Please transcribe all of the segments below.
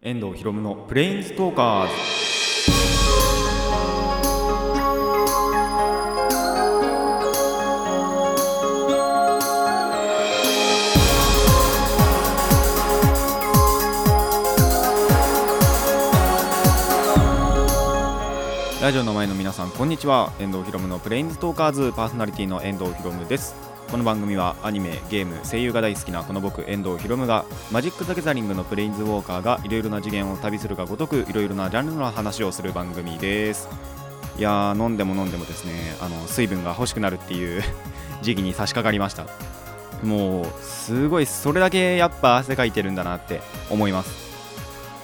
遠藤ひろむのプレインストーカーズ。ラジオの前の皆さんこんにちは。遠藤ひろむのプレインストーカーズパーソナリティの遠藤ひろむです。この番組はアニメ、ゲーム、声優が大好きなこの僕遠藤ひろむがマジック・ザ・ギャザリングのプレインズ・ウォーカーがいろいろな次元を旅するがごとくいろいろなジャンルの話をする番組です。いやー飲んでも飲んでもですねあの水分が欲しくなるっていう時期に差し掛かりました。もうすごいそれだけやっぱ汗かいてるんだなって思います。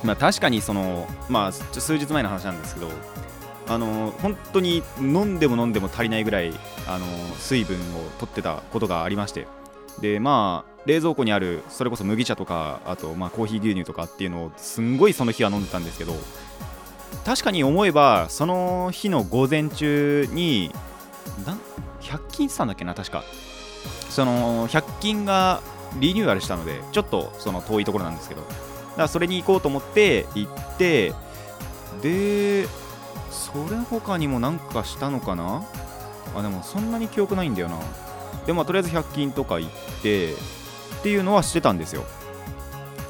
まあ確かにそのまあ数日前の話なんですけどあの本当に飲んでも飲んでも足りないぐらいあの水分を取ってたことがありまして。でまあ冷蔵庫にあるそれこそ麦茶とかあとまあコーヒー牛乳とかっていうのをすんごいその日は飲んでたんですけど確かに思えばその日の午前中にな100均したんだっけな確か。その100均がリニューアルしたのでちょっとその遠いところなんですけど。だからそれに行こうと思って行ってでそれ他にもなんかしたのかな？あでもそんなに記憶ないんだよな。でもとりあえず100均とか行ってっていうのはしてたんですよ。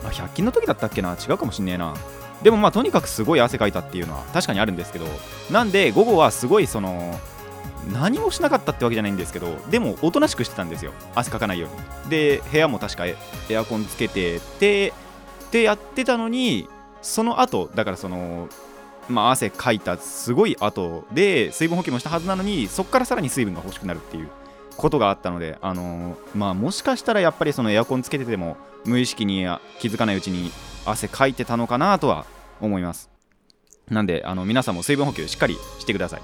あ100均の時だったっけな？違うかもしんねえな。でもまあとにかくすごい汗かいたっていうのは確かにあるんですけどなんで午後はすごいその何もしなかったってわけじゃないんですけどでもおとなしくしてたんですよ。汗かかないように。で部屋も確かエアコンつけててってやってたのにその後だからそのまあ、汗かいたすごい後で水分補給もしたはずなのにそこからさらに水分が欲しくなるっていうことがあったので、あのー、まあ、もしかしたらやっぱりそのエアコンつけてても無意識に気づかないうちに汗かいてたのかなとは思いますなんであの皆さんも水分補給しっかりしてください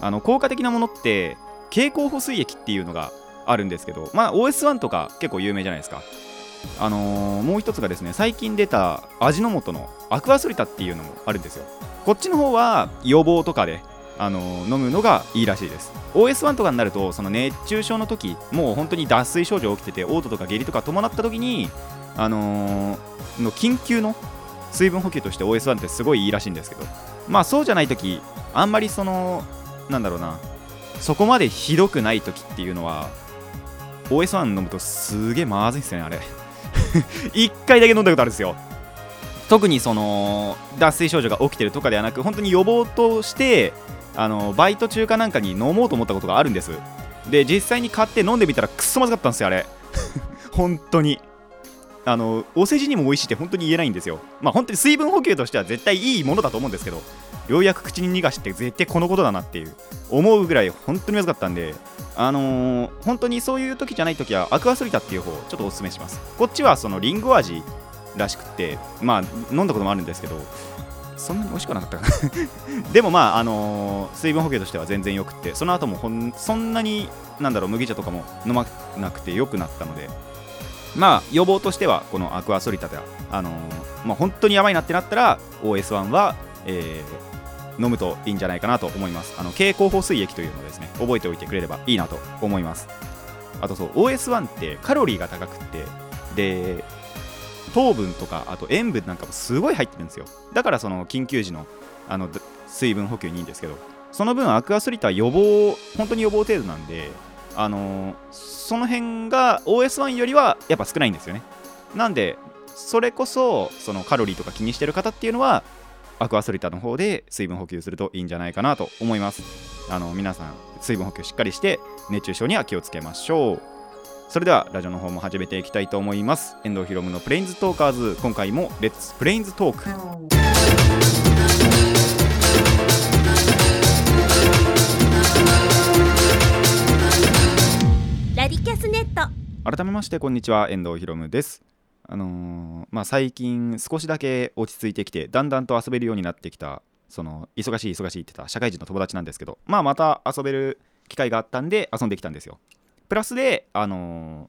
あの効果的なものって経口補水液っていうのがあるんですけど、まあ、OS1 とか結構有名じゃないですかあのー、もう一つがですね最近出た味の素のアクアソリタっていうのもあるんですよこっちの方は予防とかであの飲むのがいいらしいです。OS1 とかになるとその熱中症の時もう本当に脱水症状起きてて嘔吐とか下痢とか伴った時にあのー、の緊急の水分補給として OS1 ってすごいいいらしいんですけど。まあそうじゃない時あんまりそのなんだろうなそこまでひどくない時っていうのは OS1 飲むとすげえまずいっすねあれ。1回だけ飲んだことあるんですよ。特にその脱水症状が起きてるとかではなく本当に予防としてあのバイト中かなんかに飲もうと思ったことがあるんです。で実際に買って飲んでみたらくっそまずかったんですよあれ。本当に。あのお世辞にも美味しいって本当に言えないんですよ。まあ本当に水分補給としては絶対いいものだと思うんですけどようやく口に逃がして絶対このことだなっていう思うぐらい本当にまずかったんであのー、本当にそういう時じゃない時はアクアソリタっていう方ちょっとおすすめします。こっちはそのリンゴ味らしくてまあ飲んだこともあるんですけどそんなに美味しくなかったかな。でもまああのー、水分補給としては全然よくってその後もほんそんなになんだろう麦茶とかも飲まなくてよくなったのでまあ予防としてはこのアクアソリタではあのー、まあ本当にやばいなってなったら OS1 は、えー、飲むといいんじゃないかなと思います。あの経口補水液というのをですね覚えておいてくれればいいなと思います。あとそう OS1 ってカロリーが高くってで糖分とかあと塩分なんかもすごい入ってるんですよ。だからその緊急時のあの水分補給にいいんですけどその分アクアスリートは予防本当に予防程度なんであのー、その辺が OS1 よりはやっぱ少ないんですよね。なんでそれこそそのカロリーとか気にしてる方っていうのはアクアソリタの方で水分補給するといいんじゃないかなと思います。あの皆さん水分補給しっかりして熱中症には気をつけましょう。それではラジオの方も始めていきたいと思います。遠藤ひろむのプレインズトーカーズ。今回もレッツプレインズトークラディキャスネット。改めましてこんにちは。遠藤ひろむです。あのー、まあ最近少しだけ落ち着いてきてだんだんと遊べるようになってきたその忙しい忙しいって言った社会人の友達なんですけどまあまた遊べる機会があったんで遊んできたんですよプラスで、あの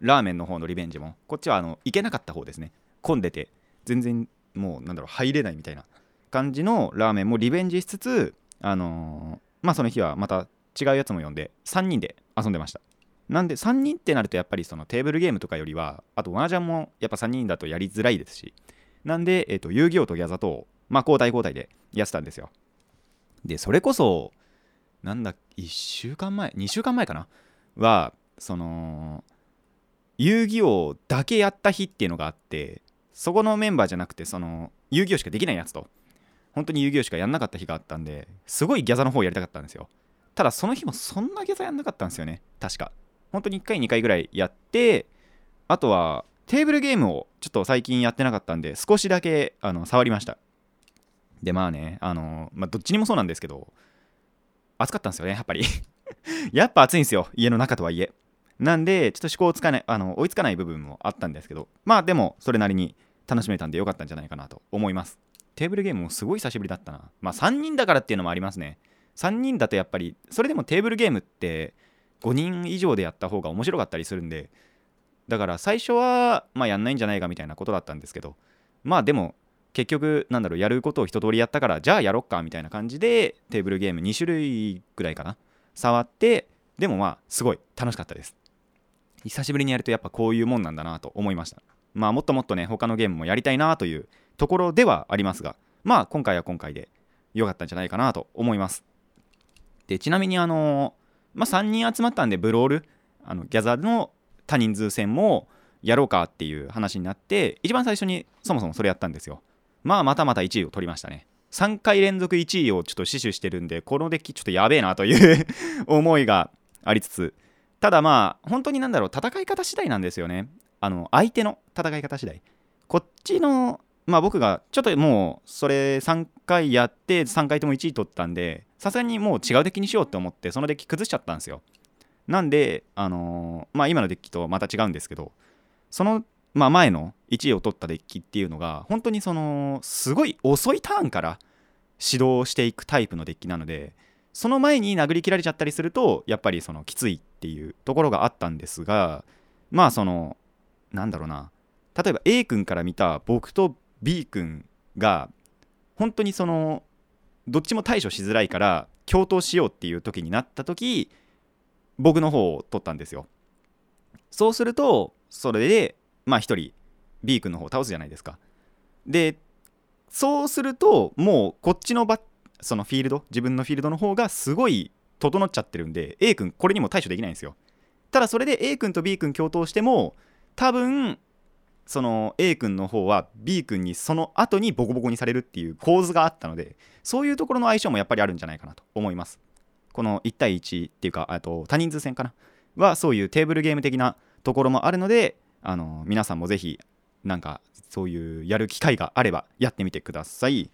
ー、ラーメンの方のリベンジも。こっちはあの行けなかった方ですね。混んでて。全然もうなんだろう入れないみたいな感じのラーメンもリベンジしつつあのー、まあその日はまた違うやつも呼んで3人で遊んでました。なんで3人ってなるとやっぱりそのテーブルゲームとかよりはあとワージャンもやっぱ3人だとやりづらいですし。なんで、えーと、遊戯王とギャザと、まあ、交代交代でやってたんですよ。でそれこそなんだ1週間前2週間前かなはその遊戯王だけやった日っていうのがあってそこのメンバーじゃなくてその遊戯王しかできないやつと。本当に遊戯王しかやんなかった日があったんですごいギャザの方やりたかったんですよ。ただその日もそんなギャザやんなかったんですよね。確か。本当に1回2回ぐらいやってあとはテーブルゲームをちょっと最近やってなかったんで少しだけあの触りました。でまあねあの、まあ、どっちにもそうなんですけど暑かったんですよねやっぱり。やっぱ暑いんですよ家の中とはいえ。なんでちょっと思考をつかないあの追いつかない部分もあったんですけど。まあでもそれなりに楽しめたんでよかったんじゃないかなと思います。テーブルゲームもすごい久しぶりだったな。まあ3人だからっていうのもありますね。3人だとやっぱりそれでもテーブルゲームって5人以上でやった方が面白かったりするんで。だから最初はまあやんないんじゃないかみたいなことだったんですけど。まあでも結局なんだろうやることを一通りやったからじゃあやろっかみたいな感じでテーブルゲーム2種類ぐらいかな。触ってでもまあすごい楽しかったです。久しぶりにやるとやっぱこういうもんなんだなと思いました。まあもっともっとね他のゲームもやりたいなというところではありますがまあ今回は今回で良かったんじゃないかなと思います。でちなみにあのまあ3人集まったんでブロールあのギャザーの多人数戦もやろうかっていう話になって一番最初にそもそもそれやったんですよ。まあまたまた1位を取りましたね。3回連続1位をちょっと死守してるんでこのデッキちょっとやべえなという 思いがありつつ。ただまあ本当になんだろう戦い方次第なんですよね。あの相手の戦い方次第。こっちのまあ僕がちょっともうそれ3回やって3回とも1位取ったんでさすがにもう違うデッキにしようって思ってそのデッキ崩しちゃったんですよ。なんであのー、まあ今のデッキとまた違うんですけどそのまあ前の1位を取ったデッキっていうのが本当にそのすごい遅いターンから指導していくタイプのデッキなのでその前に殴り切られちゃったりするとやっぱりそのきついっていうところがあったんですがまあそのなんだろうな例えば A 君から見た僕と B 君が本当にそのどっちも対処しづらいから共闘しようっていう時になった時僕の方を取ったんですよ。そうするとそれでまあ1人 B 君の方を倒すじゃないですか。でそうするともうこっちのバそのフィールド自分のフィールドの方がすごい整っちゃってるんで A 君これにも対処できないんですよ。ただそれで A 君と B 君共闘しても多分その A 君の方は B 君にその後にボコボコにされるっていう構図があったのでそういうところの相性もやっぱりあるんじゃないかなと思います。この1対1っていうかあと多人数戦かな？はそういうテーブルゲーム的なところもあるのであの皆さんもぜひなんかそういうやる機会があればやってみてください。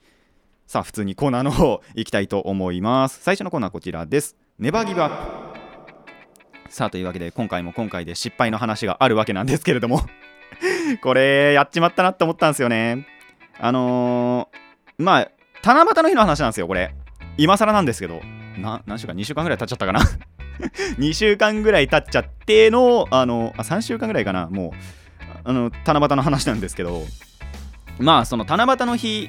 さあ普通にコーナーの方行きたいと思います。最初のコーナーこちらです。ネバーギブアップ。さあというわけで今回も今回で失敗の話があるわけなんですけれども。これやっちまったなって思ったんですよね。あのー、まあ七夕の日の話なんですよこれ。今更なんですけど。な何週間2週間ぐらい経っちゃったかな。2週間ぐらい経っちゃってのあのあ3週間ぐらいかな。もうあの七夕の話なんですけどまあその七夕の日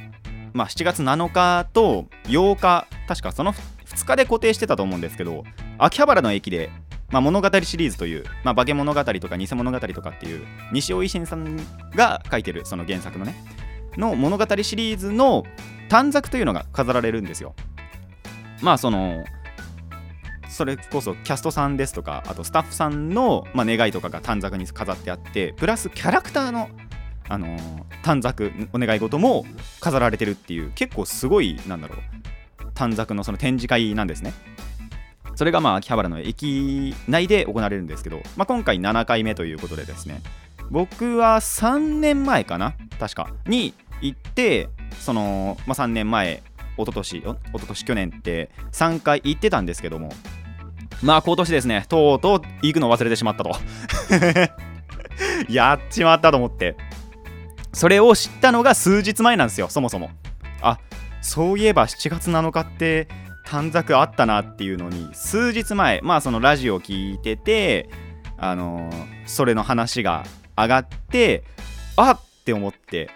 まあ、7月7日と8日確かその2日で固定してたと思うんですけど秋葉原の駅で、まあ、物語シリーズという、まあ、化け物語とか偽物語とかっていう西尾維新さんが書いてるその原作のねの物語シリーズの短冊というのが飾られるんですよ。まあそのそれこそキャストさんですとかあとスタッフさんの、まあ、願いとかが短冊に飾ってあってプラスキャラクターのあの短冊お願い事も飾られてるっていう結構すごいなんだろう短冊のその展示会なんですね。それがまあ秋葉原の駅内で行われるんですけど、まあ、今回7回目ということでですね僕は3年前かな確かに行ってその、まあ、3年前一昨年一昨年去年って3回行ってたんですけどもまあ今年ですねとうとう行くの忘れてしまったと。やっちまったと思って。それを知ったのが数日前なんですよそもそも。あそういえば7月7日って短冊あったなっていうのに数日前まあそのラジオを聞いててあのー、それの話が上がってあっって思って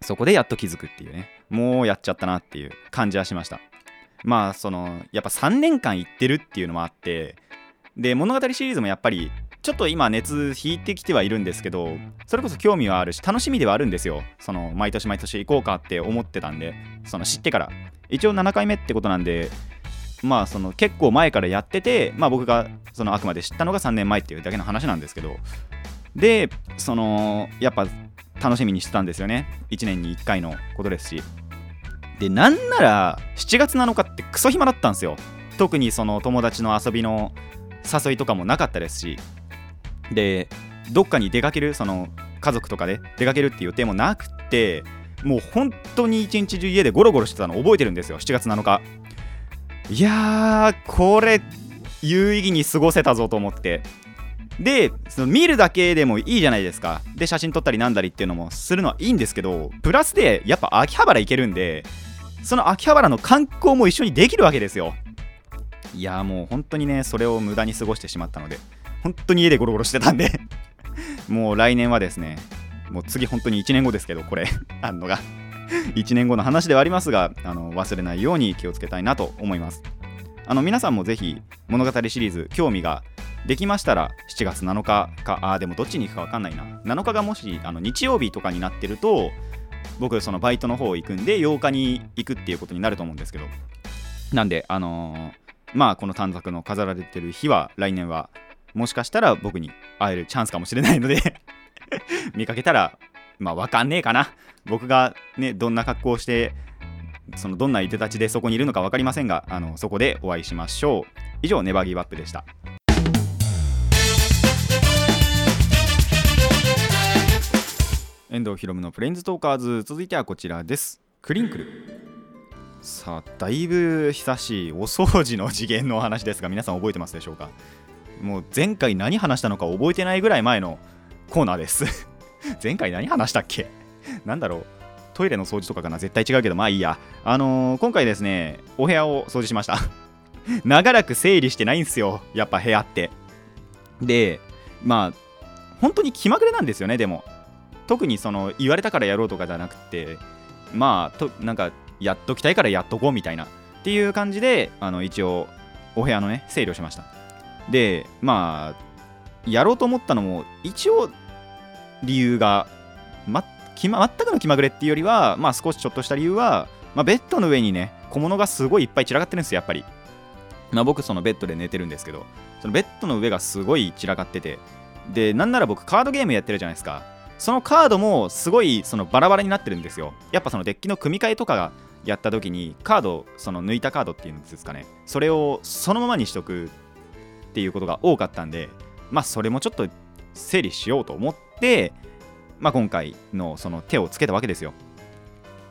そこでやっと気づくっていうね。もうやっちゃったなっていう感じはしました。まあそのやっぱ3年間行ってるっていうのもあってで物語シリーズもやっぱりちょっと今熱引いてきてはいるんですけどそれこそ興味はあるし楽しみではあるんですよ。その毎年毎年行こうかって思ってたんでその知ってから。一応7回目ってことなんでまあその結構前からやっててまあ僕がそのあくまで知ったのが3年前っていうだけの話なんですけど。でそのやっぱ楽しみにしてたんですよね。1年に1回のことですし。でなんなら7月7日ってクソ暇だったんですよ。特にその友達の遊びの誘いとかもなかったですし。でどっかに出かけるその家族とかで出かけるっていう予定もなくてもう本当に一日中家でゴロゴロしてたの覚えてるんですよ7月7日。いやーこれ有意義に過ごせたぞと思って。でその見るだけでもいいじゃないですか。で写真撮ったりなんだりっていうのもするのはいいんですけどプラスでやっぱ秋葉原行けるんでその秋葉原の観光も一緒にできるわけですよ。いやもう本当にねそれを無駄に過ごしてしまったので本当に家でゴロゴロしてたんで もう来年はですねもう次本当に1年後ですけどこれ あんのが。1年後の話ではありますがあの忘れないように気をつけたいなと思います。あの皆さんもぜひ物語シリーズ興味ができましたら7月7日かあでもどっちに行くか分かんないな。7日がもしあの日曜日とかになってると僕そのバイトの方行くんで8日に行くっていうことになると思うんですけど。なんであのー、まあこの短冊の飾られてる日は来年はもしかしたら僕に会えるチャンスかもしれないので 見かけたらまあわかんねえかな。僕がねどんな格好をしてそのどんないでたちでそこにいるのか分かりませんがあのそこでお会いしましょう。以上ネバーギブアップでした。遠藤ひろむのプレインズトーカーズ。続いてはこちらです。クリンクル。さあだいぶ久しいお掃除の次元のお話ですが皆さん覚えてますでしょうか？もう前回何話したのか覚えてないぐらい前のコーナーです。前回何話したっけ？なんだろう。トイレの掃除とかかな？絶対違うけど。まあいいや。あのー、今回ですねお部屋を掃除しました。長らく整理してないんですよ。やっぱ部屋って。でまあ本当に気まぐれなんですよねでも。特にその言われたからやろうとかじゃなくてまあとなんかやっときたいからやっとこうみたいなっていう感じであの一応お部屋のね整理をしました。でまあやろうと思ったのも一応理由が、ま、きま、全くの気まぐれっていうよりは、まあ、少しちょっとした理由は、まあ、ベッドの上にね小物がすごいいっぱい散らかってるんですよやっぱり、まあ、僕そのベッドで寝てるんですけどそのベッドの上がすごい散らかっててでなんなら僕カードゲームやってるじゃないですか。そのカードもすごいそのバラバラになってるんですよ。やっぱそのデッキの組み替えとかがやった時にカードその抜いたカードっていうんですかね。それをそのままにしとくっていうことが多かったんでまあそれもちょっと整理しようと思ってまあ今回のその手をつけたわけですよ。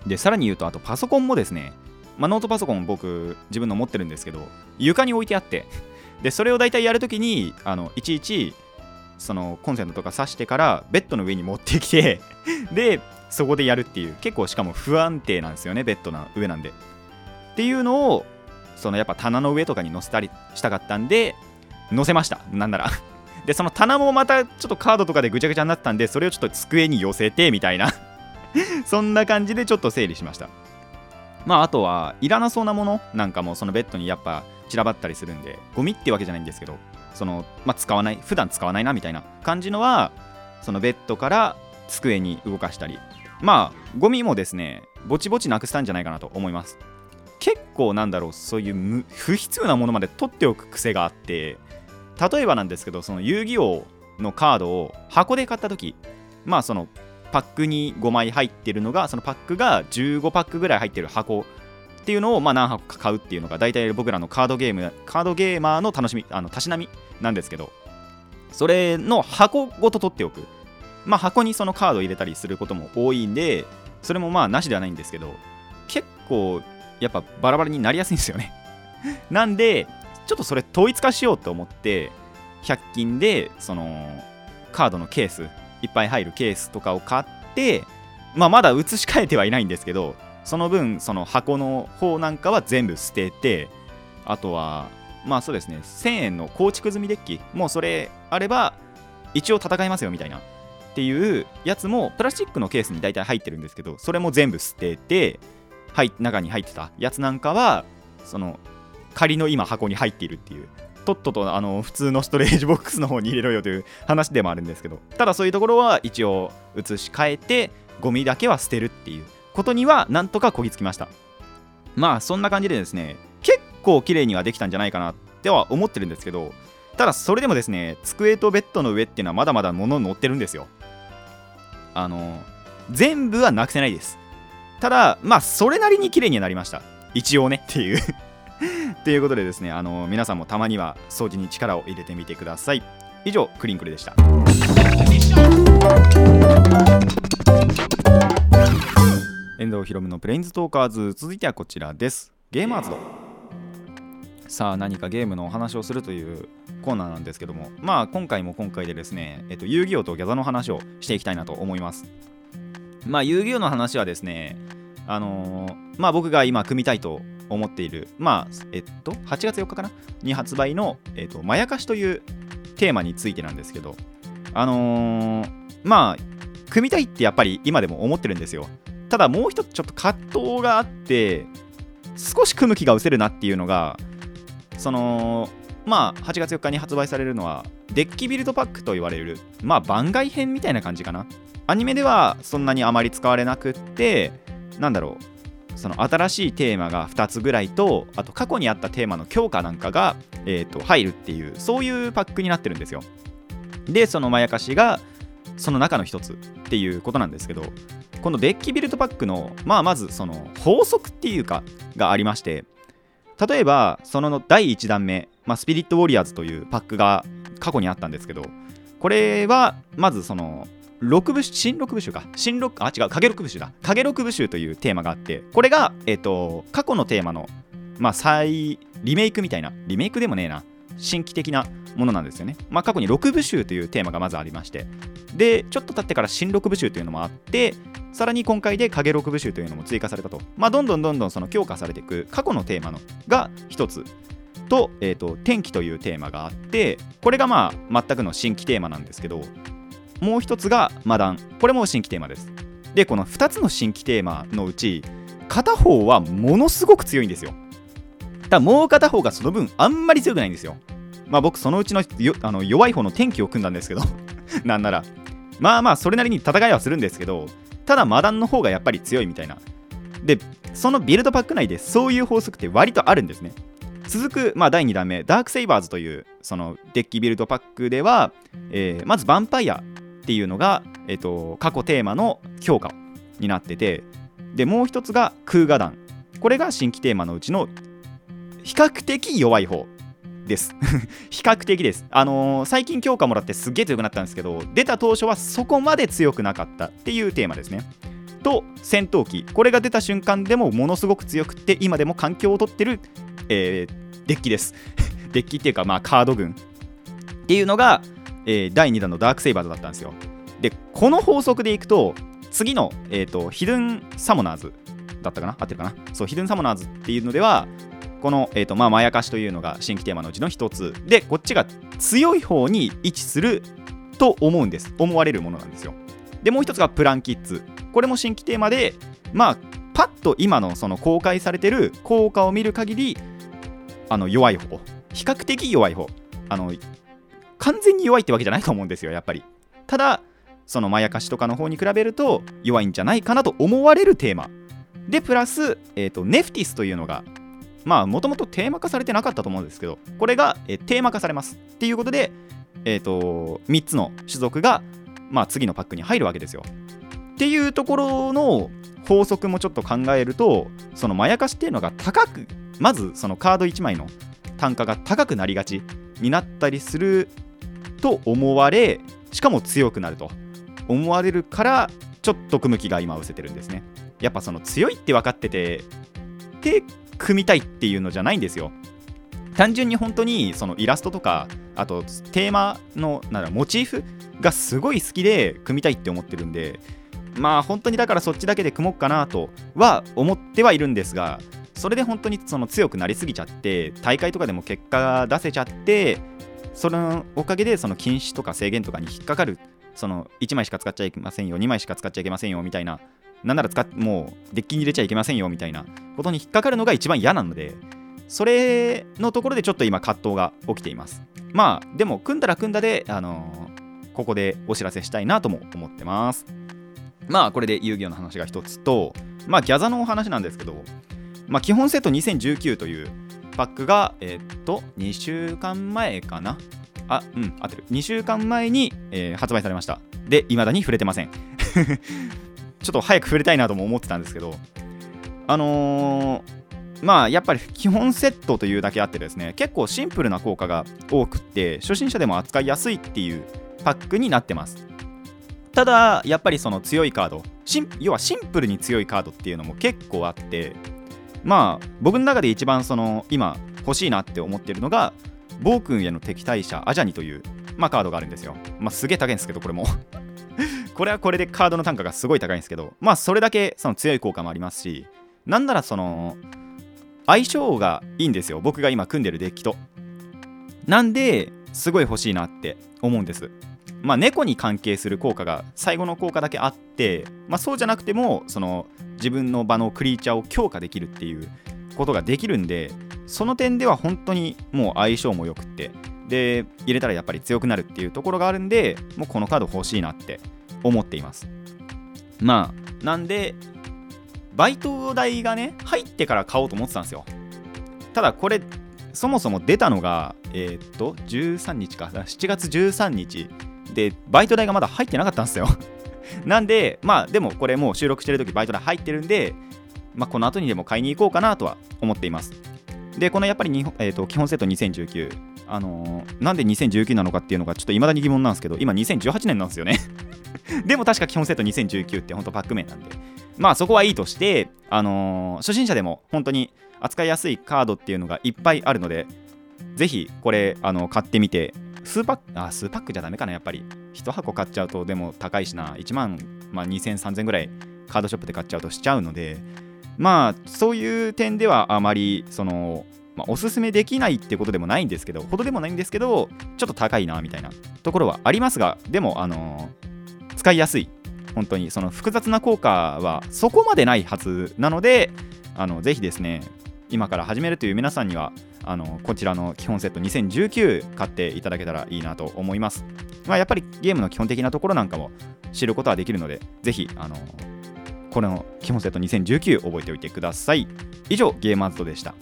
でさらに言うとあとパソコンもですねまあ、ノートパソコン僕自分の持ってるんですけど床に置いてあってでそれを大体やるときにあのいちいちそのコンセントとか挿してからベッドの上に持ってきて でそこでやるっていう。結構しかも不安定なんですよねベッドの上なんで。っていうのをそのやっぱ棚の上とかに載せたりしたかったんで載せました。なんなら。でその棚もまたちょっとカードとかでぐちゃぐちゃになったんでそれをちょっと机に寄せてみたいな。そんな感じでちょっと整理しました。まああとはいらなそうなものなんかもそのベッドにやっぱ散らばったりするんでゴミってわけじゃないんですけどその、まあ、使わない普段使わないなみたいな感じのはそのベッドから机に動かしたりまあゴミもですねぼちぼちなくしたんじゃないかなと思います。結構なんだろうそういう不必要なものまで取っておく癖があって例えばなんですけどその遊戯王のカードを箱で買った時まあそのパックに5枚入ってるのがそのパックが15パックぐらい入ってる箱っていうのをまあ何箱か買うっていうのが大体僕らのカードゲームカードゲーマーの楽しみあのたしなみなんですけどそれの箱ごと取っておく。まあ箱にそのカード入れたりすることも多いんでそれもまあなしではないんですけど結構やっぱバラバラになりやすいんですよね。なんでちょっとそれ統一化しようと思って100均でそのカードのケースいっぱい入るケースとかを買ってまあまだ移し替えてはいないんですけどその分その箱の方なんかは全部捨ててあとはまあそうですね1000円の構築済みデッキもうそれあれば一応戦いますよみたいなっていうやつもプラスチックのケースに大体入ってるんですけどそれも全部捨ててはい中に入ってたやつなんかはその仮の今箱に入っているっていうとっととあの普通のストレージボックスの方に入れろよという話でもあるんですけどただそういうところは一応移し替えてゴミだけは捨てるっていうことにはなんとかこぎつきました。まあそんな感じでですね結構綺麗にはできたんじゃないかなっては思ってるんですけどただそれでもですね机とベッドの上っていうのはまだまだ物乗ってるんですよ。あの全部はなくせないです。ただまあそれなりに綺麗になりました。一応ねっていう。ということでですねあの皆さんもたまには掃除に力を入れてみてください。以上クリンクルでした。遠藤ひろむのプレインズトーカーズ。続いてはこちらです。ゲーマーズドさあ何かゲームのお話をするというコーナーなんですけども。まあ今回も今回でですね、えっと、遊戯王とギャザの話をしていきたいなと思います。まあ遊戯王の話はですねあのー、まあ僕が今組みたいと思っているまあえっと8月4日かな？に発売の、えっと、まやかしというテーマについてなんですけど。あのー、まあ組みたいってやっぱり今でも思ってるんですよ。ただもう一つちょっと葛藤があって少し組む気が失せるなっていうのがそのまあ8月4日に発売されるのはデッキビルドパックと言われるまあ番外編みたいな感じかな。アニメではそんなにあまり使われなくってなんだろうその新しいテーマが2つぐらいとあと過去にあったテーマの強化なんかが、えー、と入るっていうそういうパックになってるんですよ。でそのまやかしがその中の一つっていうことなんですけどこのデッキビルドパックのまあまずその法則っていうかがありまして例えばその第1弾目、まあ、スピリットウォリアーズというパックが過去にあったんですけどこれはまずその6部新6部集か。新6あ違う影6部集だ。影6部集というテーマがあってこれが、えっ、と過去のテーマの、まあ、再リメイクみたいなリメイクでもねえな新規的なものなんですよね。まあ、過去に6部集というテーマがまずありまして、で、ちょっと経ってから新6部集というのもあって、さらに今回で影6部集というのも追加されたと。まあ、どんどんどんどんその強化されていく過去のテーマのが1つ。と,、えーと、天気というテーマがあってこれがまあ全くの新規テーマなんですけどもう一つがマダンこれも新規テーマですでこの2つの新規テーマのうち片方はものすごく強いんですよただもう片方がその分あんまり強くないんですよまあ僕そのうちのあの弱い方の天気を組んだんですけど なんならまあまあそれなりに戦いはするんですけどただマダンの方がやっぱり強いみたいな。でそのビルドパック内でそういう法則って割とあるんですね。続く、まあ、第2弾目ダークセイバーズというそのデッキビルドパックでは、えー、まずヴァンパイアっていうのが、えーと、過去テーマの強化になっててでもう一つが空ガ弾。これが新規テーマのうちの比較的弱い方。です 比較的です。あのー、最近強化もらってすっげえ強くなったんですけど、出た当初はそこまで強くなかったっていうテーマですね。と、戦闘機。これが出た瞬間でもものすごく強くて、今でも環境をとってる、えー、デッキです。デッキっていうか、まあ、カード群。っていうのが、えー、第2弾のダークセイバーズだったんですよ。で、この法則でいくと、次の、えーと、ヒドゥンサモナーズだったかな？合ってるかな？そう、ヒドゥンサモナーズっていうのでは、この、えーとまあ、まやかしというのが新規テーマのうちの一つでこっちが強い方に位置すると思うんです。思われるものなんですよ。でもう一つがプランキッズ。これも新規テーマでまあパッと今のその公開されてる効果を見る限りあの弱い方。比較的弱い方。あの完全に弱いってわけじゃないと思うんですよやっぱり。ただそのまやかしとかの方に比べると弱いんじゃないかなと思われるテーマ。でプラス、えーとネフティスというのがまあもともとテーマ化されてなかったと思うんですけどこれが、えテーマ化されますっていうことで、えーと、3つの種族が、まあ、次のパックに入るわけですよ。っていうところの法則もちょっと考えるとそのまやかしっていうのが高くまずそのカード1枚の単価が高くなりがちになったりすると思われしかも強くなると思われるからちょっと組む気が今失せてるんですねやっぱその強いって分かっててで組みたいっていうのじゃないんですよ。単純に本当にそのイラストとかあとテーマのなんだモチーフがすごい好きで組みたいって思ってるんでまあ本当にだからそっちだけで組もうかなとは思ってはいるんですがそれで本当にその強くなりすぎちゃって大会とかでも結果が出せちゃってそのおかげでその禁止とか制限とかに引っかかるその1枚しか使っちゃいけませんよ2枚しか使っちゃいけませんよみたいななんなら使っもうデッキに入れちゃいけませんよみたいなことに引っかかるのが一番嫌なのでそれのところでちょっと今葛藤が起きています。まあでも組んだら組んだであのー、ここでお知らせしたいなとも思ってます。まあこれで遊戯王の話が一つとまあギャザのお話なんですけどまあ基本セット2019というパックがえー、っと2週間前かな？あうん合ってる。2週間前に、えー、発売されました。で未だに触れてませんちょっと早く触れたいなとも思ってたんですけどあのーまあやっぱり基本セットというだけあってですね結構シンプルな効果が多くって初心者でも扱いやすいっていうパックになってます。ただやっぱりその強いカード要はシンプルに強いカードっていうのも結構あってまあ僕の中で一番その今欲しいなって思ってるのが暴君への敵対者アジャニという、まあ、カードがあるんですよ。まあすげえ高いんですけどこれも。これはこれでカードの単価がすごい高いんですけどまあそれだけその強い効果もありますしなんならその相性がいいんですよ。僕が今組んでるデッキと。なんですごい欲しいなって思うんです。まあ猫に関係する効果が最後の効果だけあってまあそうじゃなくてもその自分の場のクリーチャーを強化できるっていうことができるんでその点では本当にもう相性も良くって。で入れたらやっぱり強くなるっていうところがあるんでもうこのカード欲しいなって思っています。まあなんでバイト代がね入ってから買おうと思ってたんですよ。ただこれそもそも出たのがえー、っと13日か。7月13日でバイト代がまだ入ってなかったんですよ。なんでまあでもこれもう収録してる時バイト代入ってるんでまあこの後にでも買いに行こうかなとは思っています。でこのやっぱりに、えー、と基本セット2019あのー、なんで2019なのかっていうのがちょっと未だに疑問なんですけど今2018年なんですよね。でも確か基本セット2019って本当パック名なんで。まあそこはいいとして、あのー、初心者でも本当に扱いやすいカードっていうのがいっぱいあるので、ぜひこれあの買ってみて、数パック、あ、数パックじゃダメかな、やっぱり。1箱買っちゃうとでも高いしな、1万、まあ、2000、3000ぐらいカードショップで買っちゃうとしちゃうので、まあそういう点ではあまりその、まあ、おすすめできないってことでもないんですけど、ほどでもないんですけど、ちょっと高いなみたいなところはありますが、でも、あのー、使いやすい。本当にその複雑な効果はそこまでないはずなのであのぜひですね今から始めるという皆さんにはあのこちらの基本セット2019買っていただけたらいいなと思います、まあ、やっぱりゲームの基本的なところなんかも知ることはできるのでぜひあのこの基本セット2019覚えておいてください。以上ゲーマーズドでした。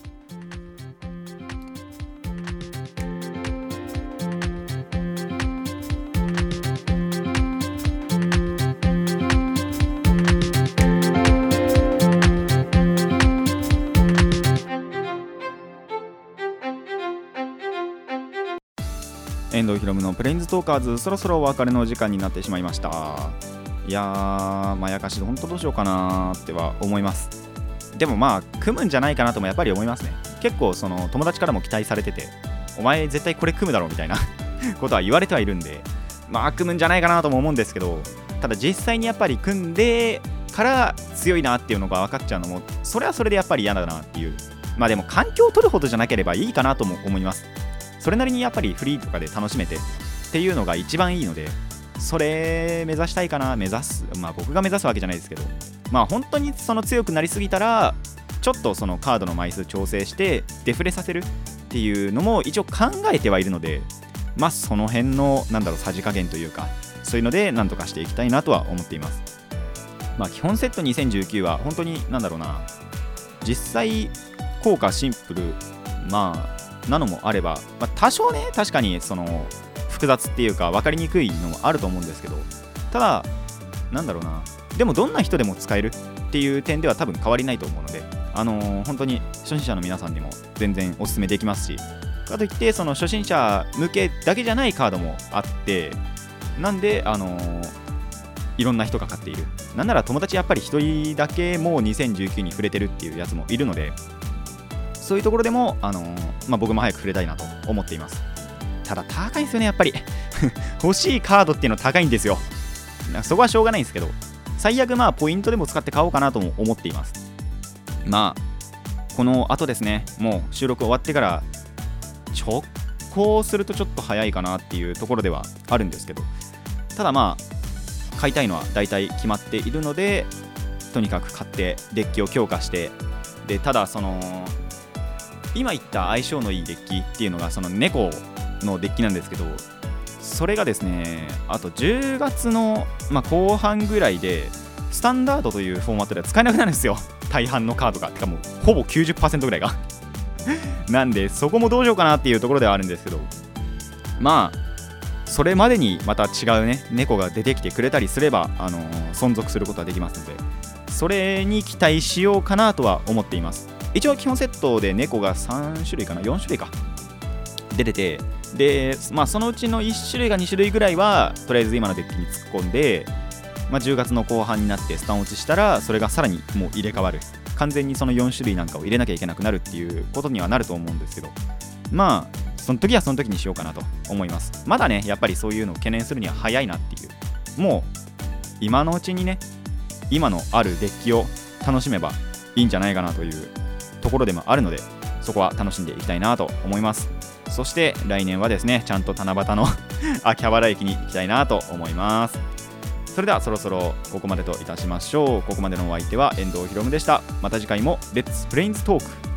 トーカーズそろそろお別れの時間になってしまいました。いやーまやかし本当どうしようかなっては思います。でもまあ組むんじゃないかなともやっぱり思いますね。結構その友達からも期待されててお前絶対これ組むだろうみたいな ことは言われてはいるんでまあ組むんじゃないかなとも思うんですけどただ実際にやっぱり組んでから強いなっていうのが分かっちゃうのもそれはそれでやっぱり嫌だなっていう。まあでも環境を取るほどじゃなければいいかなとも思います。それなりにやっぱりフリーとかで楽しめてっていうのが一番いいのでそれ目指したいかな目指すまあ僕が目指すわけじゃないですけどまあ本当にその強くなりすぎたらちょっとそのカードの枚数調整してデフレさせるっていうのも一応考えてはいるのでまあその辺のなんだろうさじ加減というかそういうのでなんとかしていきたいなとは思っています。まあ基本セット2019は本当になんだろうな実際効果シンプルまあなのもあれば、まあ、多少ね確かにその複雑っていうか分かりにくいのもあると思うんですけどただなんだろうな。でもどんな人でも使えるっていう点では多分変わりないと思うのであのー、本当に初心者の皆さんにも全然おすすめできますしかといってその初心者向けだけじゃないカードもあってなんであのー、いろんな人が買っている。なんなら友達やっぱり1人だけもう2019に触れてるっていうやつもいるのでそういうところでも、あのー、まあ、僕も早く触れたいなと思っています。ただ高いですよねやっぱり。欲しいカードっていうのは高いんですよ。そこはしょうがないんですけど最悪まあポイントでも使って買おうかなとも思っています。まあこの後ですねもう収録終わってから直行するとちょっと早いかなっていうところではあるんですけどただまあ買いたいのは大体決まっているのでとにかく買ってデッキを強化してでただその今言った相性のいいデッキっていうのがその猫のデッキなんですけどそれがですねあと10月の、まあ、後半ぐらいでスタンダードというフォーマットでは使えなくなるんですよ。大半のカードが。てかもうほぼ90%ぐらいが。なんでそこもどうしようかなっていうところではあるんですけど。まあそれまでにまた違うね猫が出てきてくれたりすれば、あのー、存続することはできますのでそれに期待しようかなとは思っています。一応基本セットで猫が3種類かな？4種類か。出ててで、まあ、そのうちの1種類が2種類ぐらいはとりあえず今のデッキに突っ込んで、まあ、10月の後半になってスタン落ちしたらそれがさらにもう入れ替わる。完全にその4種類なんかを入れなきゃいけなくなるっていうことにはなると思うんですけど。まあその時はその時にしようかなと思います。まだねやっぱりそういうのを懸念するには早いなっていう。もう今のうちにね今のあるデッキを楽しめばいいんじゃないかなというところでもあるのでそこは楽しんでいきたいなと思います。そして来年はですねちゃんと七夕の 秋葉原駅に行きたいなと思います。それではそろそろここまでといたしましょう。ここまでのお相手は遠藤ひろむでした。また次回もレッツプレインズトーク。